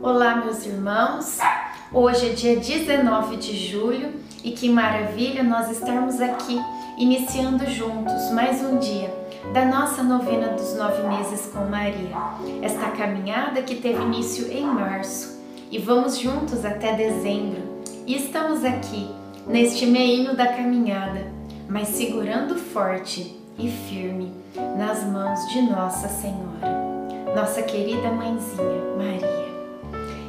Olá, meus irmãos. Hoje é dia 19 de julho e que maravilha nós estarmos aqui iniciando juntos mais um dia da nossa novena dos nove meses com Maria. Esta caminhada que teve início em março e vamos juntos até dezembro. E estamos aqui neste meinho da caminhada, mas segurando forte e firme nas mãos de Nossa Senhora, nossa querida mãezinha Maria.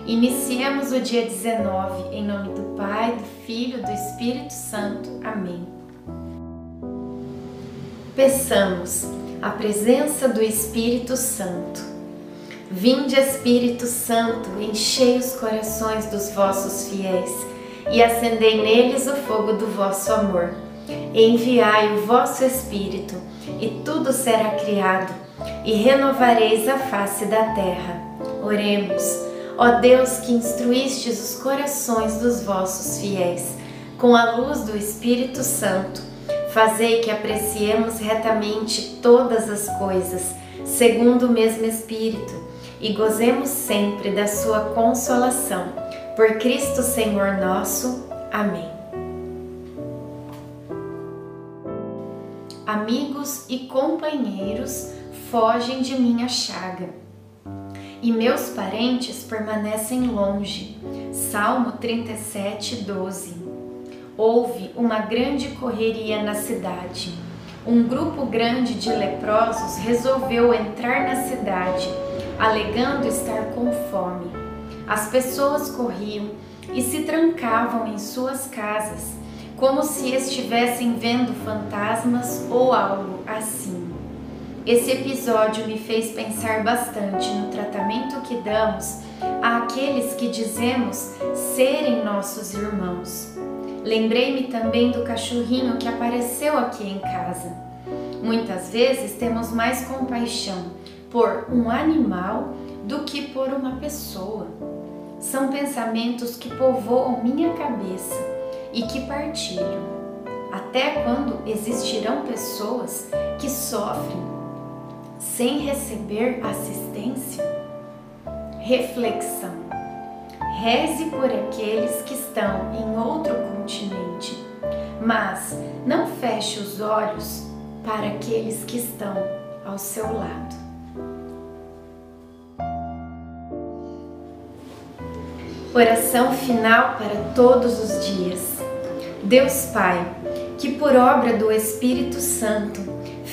Iniciemos o dia 19 em nome do Pai, do Filho, do Espírito Santo. Amém. Peçamos a presença do Espírito Santo. Vinde, Espírito Santo, enchei os corações dos vossos fiéis e acendei neles o fogo do vosso amor. Enviai o vosso Espírito, e tudo será criado, e renovareis a face da terra. Oremos, ó Deus que instruístes os corações dos vossos fiéis, com a luz do Espírito Santo, fazei que apreciemos retamente todas as coisas, segundo o mesmo Espírito, e gozemos sempre da sua consolação. Por Cristo Senhor nosso. Amém. Amigos e companheiros fogem de minha chaga, e meus parentes permanecem longe. Salmo 37, 12. Houve uma grande correria na cidade. Um grupo grande de leprosos resolveu entrar na cidade, alegando estar com fome. As pessoas corriam e se trancavam em suas casas como se estivessem vendo fantasmas ou algo assim. Esse episódio me fez pensar bastante no tratamento que damos àqueles que dizemos serem nossos irmãos. Lembrei-me também do cachorrinho que apareceu aqui em casa. Muitas vezes temos mais compaixão por um animal do que por uma pessoa. São pensamentos que povoam minha cabeça e que partilham. Até quando existirão pessoas que sofrem sem receber assistência? Reflexão. Reze por aqueles que estão em outro continente, mas não feche os olhos para aqueles que estão ao seu lado. Oração final para todos os dias. Deus Pai, que por obra do Espírito Santo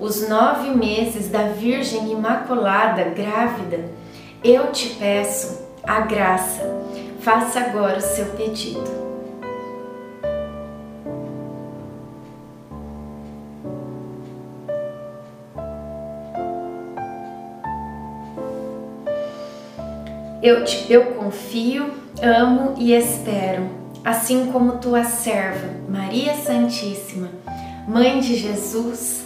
os nove meses da Virgem Imaculada grávida, eu te peço a graça. Faça agora o seu pedido. Eu, te, eu confio, amo e espero assim como tua serva, Maria Santíssima, Mãe de Jesus.